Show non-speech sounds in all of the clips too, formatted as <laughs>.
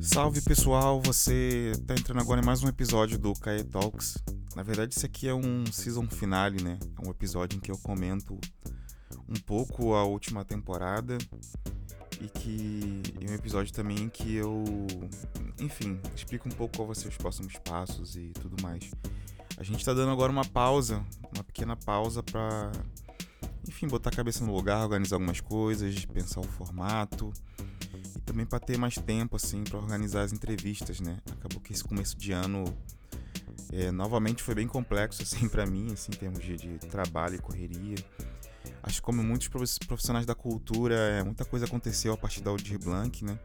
Salve pessoal, você tá entrando agora em mais um episódio do Kae Talks. Na verdade, esse aqui é um season finale, né? É um episódio em que eu comento um pouco a última temporada e que é um episódio também que eu, enfim, explico um pouco qual vai ser os próximos passos e tudo mais. A gente tá dando agora uma pausa, uma pequena pausa para enfim, botar a cabeça no lugar, organizar algumas coisas, pensar o formato e também para ter mais tempo assim para organizar as entrevistas, né? Acabou que esse começo de ano é, novamente foi bem complexo <laughs> assim para mim, assim, em termos de, de, trabalho e correria. Acho que como muitos profissionais da cultura, é, muita coisa aconteceu a partir da Aldir Blanc, né?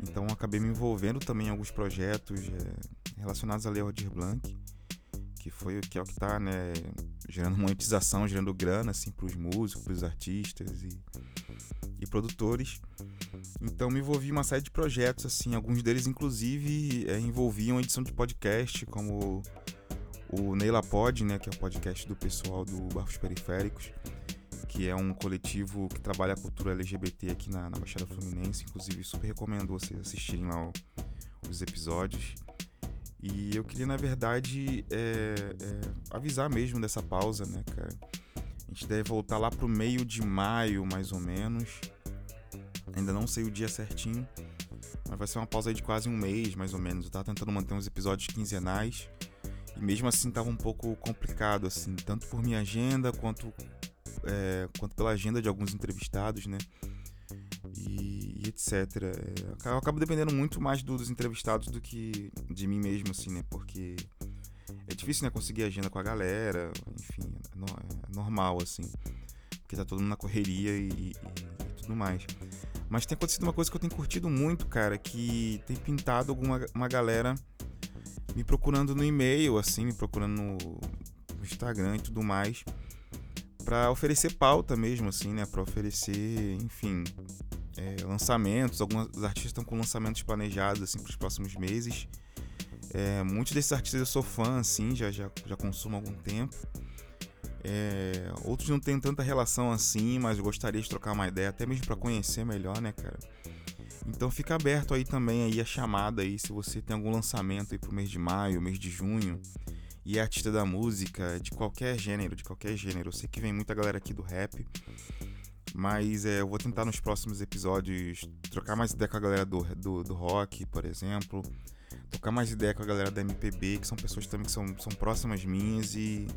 Então acabei me envolvendo também em alguns projetos é, relacionados à Lei Aldir Blanc, que foi que é o que está, né, gerando <laughs> monetização, gerando grana assim para os músicos, para os artistas e, e produtores. Então me envolvi em uma série de projetos, assim, alguns deles inclusive é, envolviam edição de podcast, como o Neila Pod, né, que é o podcast do pessoal do Barros Periféricos, que é um coletivo que trabalha a cultura LGBT aqui na, na Baixada Fluminense. Inclusive, super recomendo vocês assistirem lá os episódios. E eu queria, na verdade, é, é, avisar mesmo dessa pausa, né, cara? A gente deve voltar lá pro meio de maio, mais ou menos. Ainda não sei o dia certinho, mas vai ser uma pausa de quase um mês, mais ou menos. Eu tava tentando manter uns episódios quinzenais e mesmo assim tava um pouco complicado, assim, tanto por minha agenda quanto, é, quanto pela agenda de alguns entrevistados, né? E, e etc. É, eu acabo dependendo muito mais dos entrevistados do que de mim mesmo, assim, né? Porque é difícil, né, conseguir agenda com a galera, enfim, é, é normal, assim. Porque tá todo mundo na correria e, e, e tudo mais. Mas tem acontecido uma coisa que eu tenho curtido muito, cara, que tem pintado alguma uma galera me procurando no e-mail, assim, me procurando no, no Instagram e tudo mais, para oferecer pauta mesmo, assim, né? Para oferecer, enfim, é, lançamentos. Alguns artistas estão com lançamentos planejados, assim, para os próximos meses. É, muitos desses artistas eu sou fã, assim, já, já, já consumo algum tempo. É, outros não têm tanta relação assim, mas gostaria de trocar uma ideia, até mesmo para conhecer melhor, né, cara? Então fica aberto aí também aí a chamada aí, se você tem algum lançamento aí pro mês de maio, mês de junho, e é artista da música, de qualquer gênero, de qualquer gênero. Eu sei que vem muita galera aqui do rap, mas é, eu vou tentar nos próximos episódios trocar mais ideia com a galera do, do, do rock, por exemplo. Trocar mais ideia com a galera da MPB, que são pessoas também que são, são próximas minhas e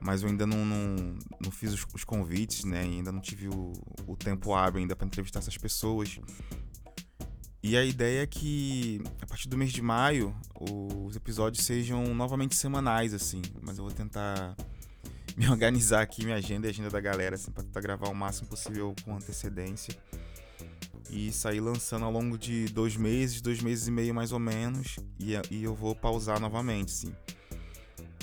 mas eu ainda não, não, não fiz os, os, convites, né? E ainda não tive o, o tempo hábil ainda para entrevistar essas pessoas. E a ideia é que a partir do mês de maio os episódios sejam novamente semanais, assim. Mas eu vou tentar <laughs> me organizar aqui, minha agenda e a agenda da galera, assim, para tentar gravar o máximo possível com antecedência. E sair lançando ao longo de dois meses, dois meses e meio mais ou menos. E, e eu vou pausar novamente, sim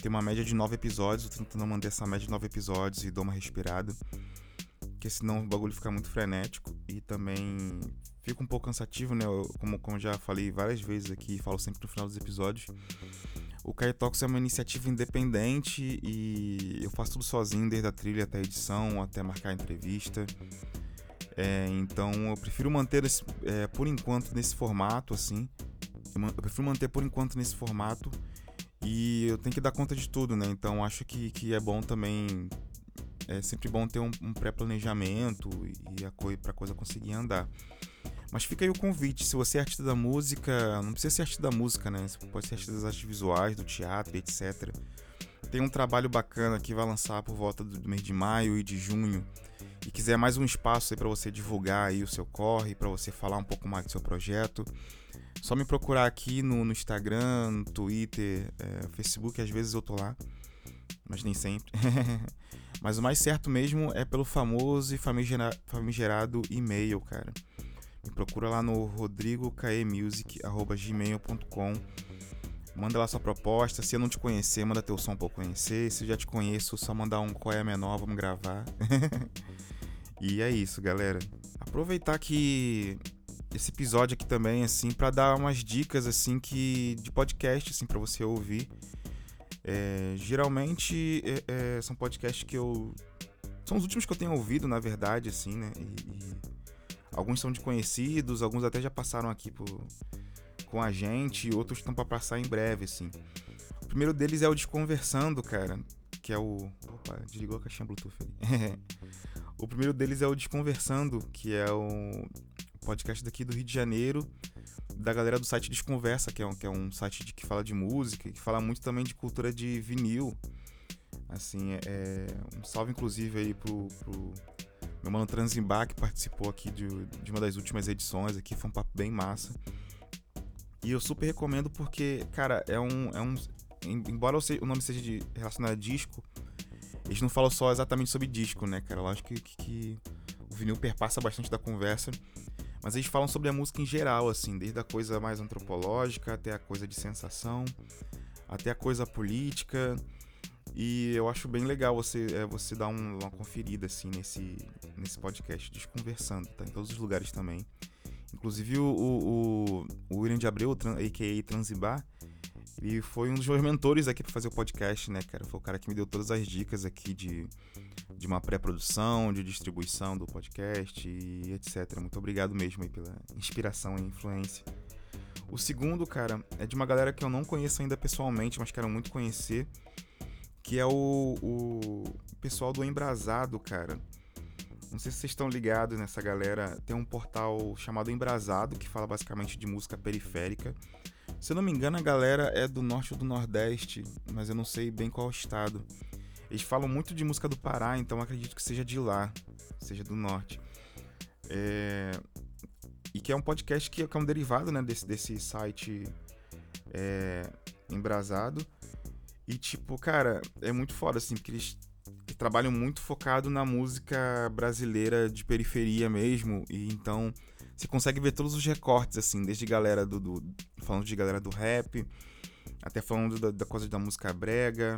tem uma média de nove episódios. tô tentando manter essa média de nove episódios e dou uma respirada. Porque senão o bagulho fica muito frenético. E também fica um pouco cansativo, né? Eu, como, como já falei várias vezes aqui, falo sempre no final dos episódios. O Talks é uma iniciativa independente e eu faço tudo sozinho, desde a trilha até a edição, até marcar a entrevista. É, então eu prefiro manter esse, é, por enquanto nesse formato, assim. Eu, eu prefiro manter por enquanto nesse formato e eu tenho que dar conta de tudo, né? Então acho que, que é bom também. É sempre bom ter um, um pré-planejamento e a coisa para coisa conseguir andar. Mas fica aí o convite, se você é artista da música, não precisa ser artista da música, né? Você pode ser artista das artes visuais, do teatro, etc. Tem um trabalho bacana que vai lançar por volta do mês de maio e de junho. E quiser mais um espaço aí para você divulgar aí o seu corre, para você falar um pouco mais do seu projeto, só me procurar aqui no, no Instagram, no Twitter, é, Facebook, às vezes eu tô lá, mas nem sempre. <laughs> mas o mais certo mesmo é pelo famoso e famigerado e-mail, cara. Me procura lá no rodrigokaemusic.gmail.com Manda lá sua proposta. Se eu não te conhecer, manda teu som pra eu conhecer. Se eu já te conheço, só mandar um qual é a menor, vamos gravar. <laughs> e é isso, galera. Aproveitar que esse episódio aqui também, assim, para dar umas dicas, assim, que de podcast, assim, para você ouvir. É, geralmente é, é, são podcasts que eu. São os últimos que eu tenho ouvido, na verdade, assim, né? E, e alguns são de conhecidos, alguns até já passaram aqui por, com a gente, outros estão para passar em breve, assim. O primeiro deles é o Desconversando, cara, que é o. Opa, desligou a caixinha Bluetooth ali. <laughs> o primeiro deles é o Desconversando, que é o podcast daqui do Rio de Janeiro, da galera do site Desconversa, que é um, que é um site de, que fala de música, que fala muito também de cultura de vinil. Assim, é, é um salve inclusive aí pro, pro meu mano Transimbar, que participou aqui de, de uma das últimas edições aqui, foi um papo bem massa. E eu super recomendo porque, cara, é um. É um embora o nome seja de, relacionado a disco, eles não falam só exatamente sobre disco, né, cara? Lógico que, que, que o vinil perpassa bastante da conversa. Mas eles falam sobre a música em geral, assim, desde a coisa mais antropológica até a coisa de sensação, até a coisa política. E eu acho bem legal você, é, você dar um, uma conferida assim nesse, nesse podcast, Desconversando, tá em todos os lugares também. Inclusive o, o, o William de Abreu, a.k.a. Transibar, ele foi um dos meus mentores aqui para fazer o podcast, né, cara? Foi o cara que me deu todas as dicas aqui de de uma pré-produção, de distribuição do podcast e etc. Muito obrigado mesmo aí pela inspiração e influência. O segundo, cara, é de uma galera que eu não conheço ainda pessoalmente, mas quero muito conhecer, que é o, o pessoal do Embrasado, cara. Não sei se vocês estão ligados nessa galera. Tem um portal chamado Embrasado, que fala basicamente de música periférica. Se eu não me engano, a galera é do norte ou do nordeste, mas eu não sei bem qual estado. Eles falam muito de música do Pará, então acredito que seja de lá, seja do norte. É... E que é um podcast que, é um derivado né, desse, desse site é... embrasado. E, tipo, cara, é muito foda, assim, porque eles trabalham muito focado na música brasileira de periferia mesmo. E então você consegue ver todos os recortes, assim, desde galera do. do falando de galera do rap, até falando da, da coisa da música brega.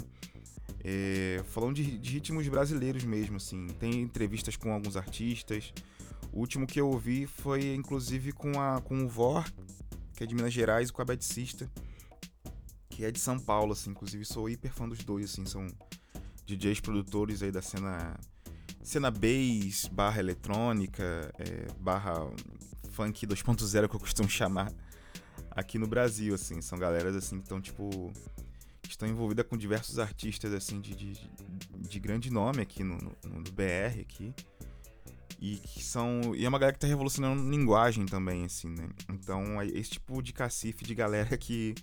É, falando de, de, ritmos brasileiros mesmo, assim. Tem entrevistas com alguns artistas. O último que eu ouvi foi, inclusive, com, a, com o Vor, que é de Minas Gerais, e com a Beticista, que é de São Paulo, assim. Inclusive, sou hiper fã dos dois, assim. São DJs produtores aí da cena... Cena bass, barra eletrônica, é, barra funk 2.0, que eu costumo chamar aqui no Brasil, assim. São galeras, assim, que estão, tipo estão envolvidas com diversos artistas assim de, de, de grande nome aqui no, no, no, BR aqui e que são e é uma galera que está revolucionando linguagem também assim né então é esse tipo de cacife de galera <laughs> que,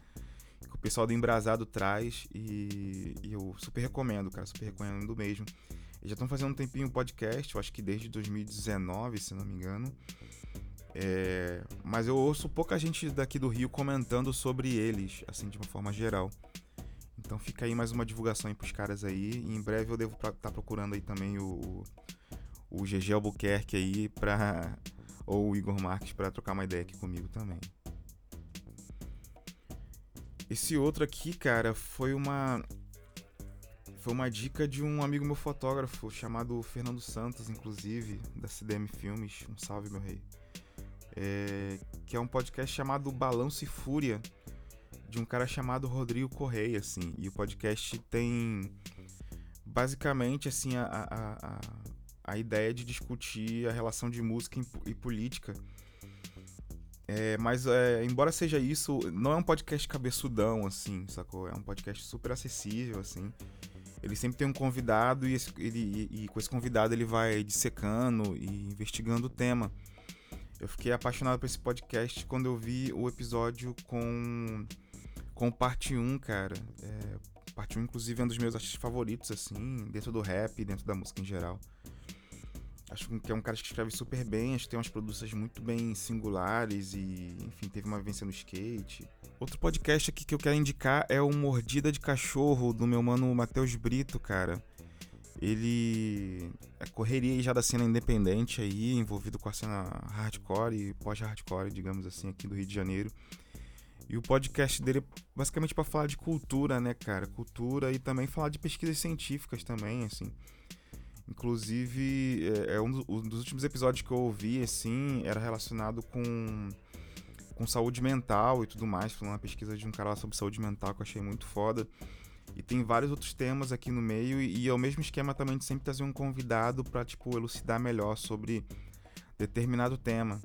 pessoal do Embrasado traz e, e, eu super recomendo cara super recomendo mesmo eles já estão fazendo um tempinho podcast eu acho que desde 2019 se não me engano é, mas eu ouço pouca gente daqui do Rio comentando sobre eles assim de uma forma geral então fica aí mais uma divulgação aí pros caras aí. E em breve eu devo estar tá procurando aí também o, o GG Albuquerque aí pra. Ou o Igor Marques para trocar uma ideia aqui comigo também. Esse outro aqui, cara, foi uma. Foi uma dica de um amigo meu fotógrafo chamado Fernando Santos, inclusive, da CDM Filmes. Um salve, meu rei. É, que é um podcast chamado Balanço e Fúria de um cara chamado Rodrigo Correia, assim. E o podcast tem basicamente assim a, a, a, a ideia de discutir a relação de música e política. É, mas é, embora seja isso, não é um podcast cabeçudão, assim, sacou? É um podcast super acessível, assim. Ele sempre tem um convidado e, esse, ele, e, e com esse convidado ele vai dissecando e investigando o tema. Eu fiquei apaixonado por esse podcast quando eu vi o episódio com com parte 1, cara. É, parte 1, inclusive, é um dos meus artistas favoritos, assim, dentro do rap, dentro da música em geral. Acho que é um cara que escreve super bem, acho que tem umas produções muito bem singulares e, enfim, teve uma vivência no skate. Outro podcast aqui que eu quero indicar é o Mordida de Cachorro, do meu mano Matheus Brito, cara. Ele é correria já da cena independente aí, envolvido com a cena hardcore e pós-hardcore, digamos assim, aqui do Rio de Janeiro. E o podcast dele é basicamente para falar de cultura, né, cara? Cultura e também falar de pesquisas científicas também, assim. Inclusive, é, é um, do, um, dos últimos episódios que eu ouvi, assim, era relacionado com, com saúde mental e tudo mais, falando uma pesquisa de um cara lá sobre saúde mental que eu achei muito foda. E tem vários outros temas aqui no meio, e, e é o mesmo esquema também de sempre trazer um convidado para tipo, elucidar melhor sobre determinado tema.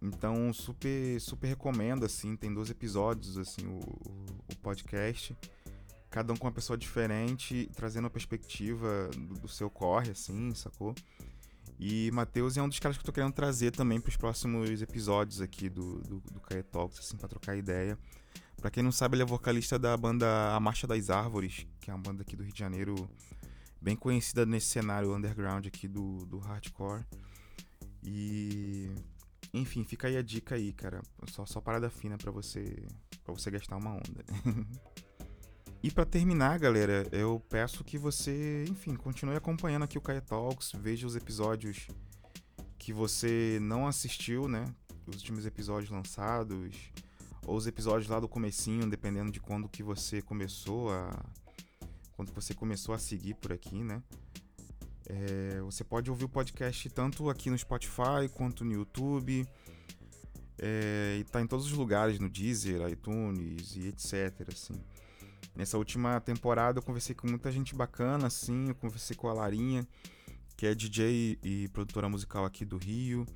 Então, super, super recomendo, assim, tem dois episódios, assim, o, o podcast cada um com uma pessoa diferente, trazendo a perspectiva do, do seu corre, assim, sacou? E Matheus é um dos caras que eu tô querendo trazer também para os próximos episódios aqui do, do, do Talks, assim, pra trocar ideia. Pra quem não sabe, ele é vocalista da banda A Marcha das Árvores, que é uma banda aqui do Rio de Janeiro, bem conhecida nesse cenário underground aqui do, do hardcore. E. Enfim, fica aí a dica aí, cara. Só, só parada fina para você, pra você gastar uma onda. <laughs> E para terminar, galera, eu peço que você, enfim, continue acompanhando aqui o Kaya Talks, veja os episódios que você não assistiu, né? Os últimos episódios lançados, ou os episódios lá do comecinho, dependendo de quando que você começou a quando você começou a seguir por aqui, né? É, você pode ouvir o podcast tanto aqui no Spotify quanto no YouTube. É, e tá em todos os lugares, no Deezer, iTunes e etc. Assim. Nessa última temporada eu conversei com muita gente bacana, assim. Eu conversei com a Larinha, que é DJ e produtora musical aqui do Rio,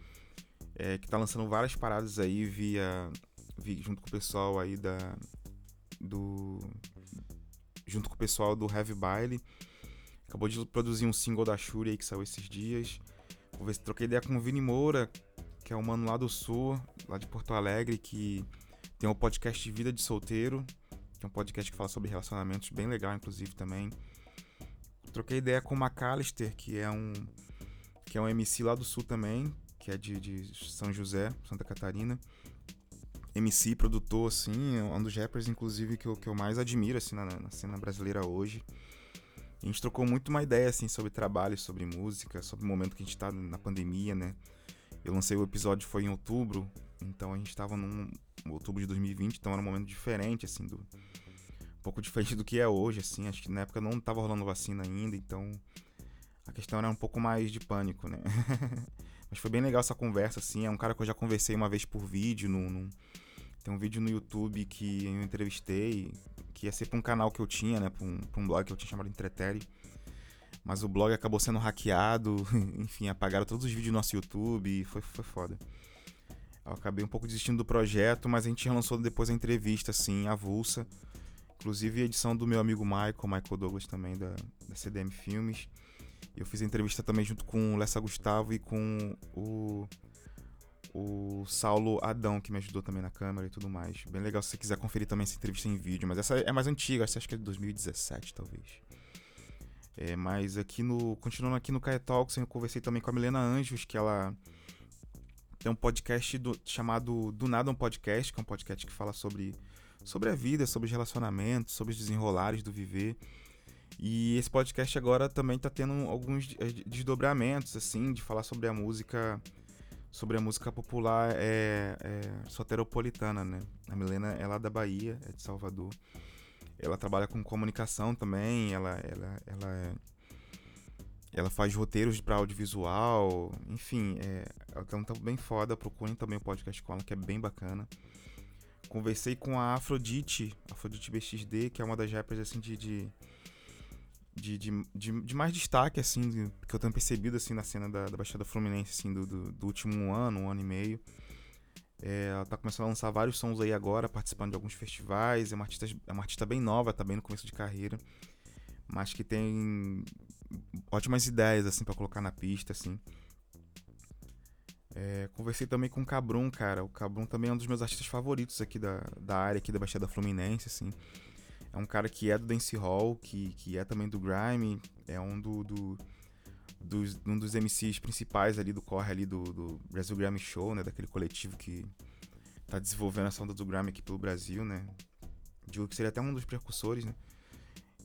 é, que tá lançando várias paradas aí via, via, junto com o pessoal aí da do junto com o pessoal do Heavy Baile. Acabou de produzir um single da Shuri aí que saiu esses dias. Conversei, troquei ideia com o Vini Moura, que é um mano lá do Sul, lá de Porto Alegre, que tem um podcast de vida de solteiro é um podcast que fala sobre relacionamentos, bem legal, inclusive, também. Troquei ideia com o McAllister, que é um que é um MC lá do sul também, que é de, de São José, Santa Catarina. MC, produtor, assim, é um dos rappers, inclusive, que eu, que eu mais admiro, assim, na, na cena brasileira hoje. A gente trocou muito uma ideia, assim, sobre trabalho, sobre música, sobre o momento que a gente tá na pandemia, né? Eu lancei o episódio, foi em outubro, então a gente tava num outubro de 2020, então era um momento diferente, assim, do, um pouco <laughs> diferente do que é hoje, assim. Acho que na época não tava rolando vacina ainda, então a questão era um pouco mais de pânico, né? <laughs> Mas foi bem legal essa conversa, assim. É um cara que eu já conversei uma vez por vídeo. No. Tem um vídeo no YouTube que eu entrevistei, que ia ser pra um canal que eu tinha, né? Pra um, um blog que eu tinha chamado Entretere. Mas o blog acabou sendo hackeado, <laughs> enfim, apagaram todos os vídeos do nosso YouTube foi, foi foda. Eu acabei um pouco desistindo do projeto, mas a gente lançou depois a entrevista, assim, avulsa. Inclusive a edição do meu amigo Michael, Michael Douglas também, da, da CDM Filmes. Eu fiz a entrevista também junto com o Lessa Gustavo e com o, o Saulo Adão, que me ajudou também na câmera e tudo mais. Bem legal se você quiser conferir também essa entrevista em vídeo, mas essa é mais antiga, essa acho que é de 2017, talvez. É, mas aqui no. Continuando aqui no Kaia Talks, eu conversei também com a Milena Anjos, que ela tem um podcast do, chamado Do Nada um Podcast, que é um podcast que fala sobre, sobre a vida, sobre os relacionamentos, sobre os desenrolares do viver. E esse podcast agora também tá tendo alguns eh, desdobramentos, assim, de falar sobre a música sobre a música popular é, é, soteropolitana, né? A Milena é lá da Bahia, é de Salvador. Ela trabalha com comunicação também, ela, ela, ela é ela faz roteiros para audiovisual, enfim, é, ela tá bem foda. Procurem também o podcast com ela, que é bem bacana. Conversei com a Afrodite, Afrodite BXD, que é uma das rappers assim de, de, de, de, de mais destaque, assim, que eu tenho percebido assim na cena da, da Baixada Fluminense, assim, do, do, do, último ano, um ano e meio. É, ela tá começando a lançar vários sons aí agora, participando de alguns festivais. É uma artista, é uma artista bem nova, tá bem no começo de carreira mas que tem ótimas ideias assim para colocar na pista assim. É, conversei também com o Cabrum, cara. O Cabrum também é um dos meus artistas favoritos aqui da, da área aqui da Baixada Fluminense, assim. É um cara que é do dancehall, que, que é também do grime, é um do, do dos, um dos MCs principais ali do corre ali do, do Brasil Grammy Show, né, daquele coletivo que tá desenvolvendo essa onda do grime aqui pelo Brasil, né. Digo que seria até um dos precursores, né.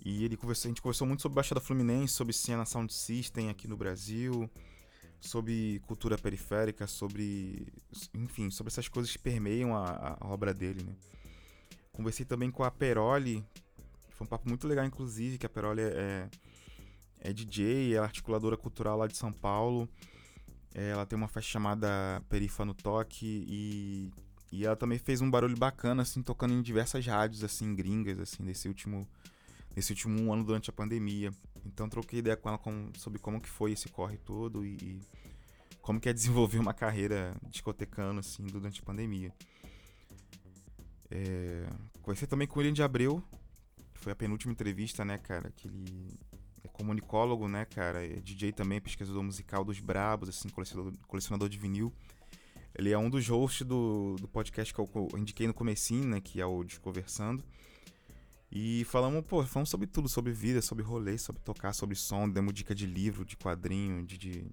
E ele conversou, a gente conversou muito sobre Baixada Fluminense, sobre cena Sound System aqui no Brasil, sobre cultura periférica, sobre. Enfim, sobre essas coisas que permeiam a, a obra dele, né? Conversei também com a Peroli, foi um papo muito legal, inclusive, que a Peroli é, é DJ, é articuladora cultural lá de São Paulo. É, ela tem uma faixa chamada Perifa no Toque e, e ela também fez um barulho bacana, assim, tocando em diversas rádios, assim, gringas, assim, nesse último, nesse último ano durante a pandemia. Então troquei ideia com ela com, sobre como que foi esse corre todo e, e como que é desenvolver uma carreira discotecando, assim, durante a pandemia. É, conversei também com o William de Abreu, foi a penúltima entrevista, né, cara, que ele é comunicólogo, né, cara, é DJ também, pesquisador musical dos Brabos, assim, colecionador, colecionador de vinil. Ele é um dos hosts do, do podcast que eu indiquei no comecinho, né, que é o Desconversando. E falamos, pô, falamos sobre tudo, sobre vida, sobre rolê, sobre tocar, sobre som, demos dica de livro, de quadrinho, de, de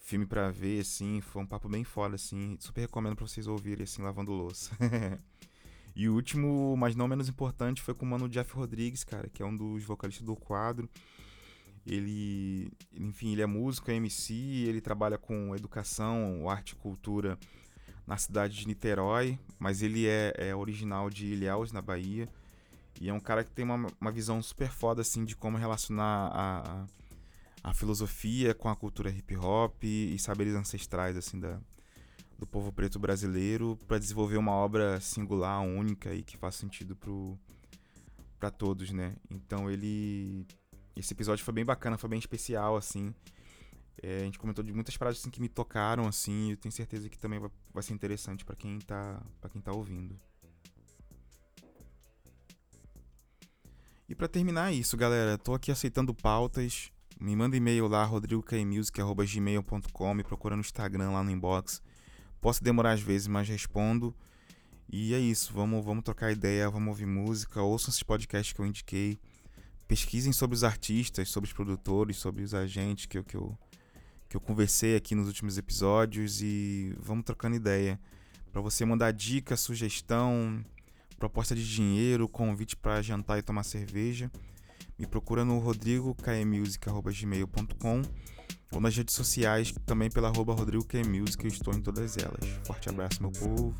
filme para ver, assim, foi um papo bem foda, assim, super recomendo pra vocês ouvirem, assim, lavando louça. <laughs> e o último, mas não menos importante, foi com o mano Jeff Rodrigues, cara, que é um dos vocalistas do quadro. Ele, enfim, ele é músico, é MC, ele trabalha com educação, arte e cultura na cidade de Niterói, mas ele é, é original de Ilhéus, na Bahia. E é um cara que tem uma, uma visão super foda, assim, de como relacionar a, a, a filosofia com a cultura hip hop e, e saberes ancestrais, assim, da, do povo preto brasileiro para desenvolver uma obra singular, única e que faz sentido para todos, né? Então ele esse episódio foi bem bacana, foi bem especial, assim. É, a gente comentou de muitas frases assim, que me tocaram, assim, e eu tenho certeza que também vai, vai ser interessante para quem tá para quem tá ouvindo. E para terminar isso, galera, tô aqui aceitando pautas. Me manda e-mail lá, rodrigokmusic.gmail.com, procura no Instagram, lá no inbox. Posso demorar às vezes, mas respondo. E é isso, vamos, vamos trocar ideia, vamos ouvir música, ouçam esses podcasts que eu indiquei. Pesquisem sobre os artistas, sobre os produtores, sobre os agentes que eu, que eu, que eu conversei aqui nos últimos episódios e vamos trocando ideia. Para você mandar dica, sugestão, proposta de dinheiro, convite para jantar e tomar cerveja, me procura no rodrigokmusic.gmail.com ou nas redes sociais, também pela arroba rodrigoqmusic, eu estou em todas elas. Forte abraço, meu povo.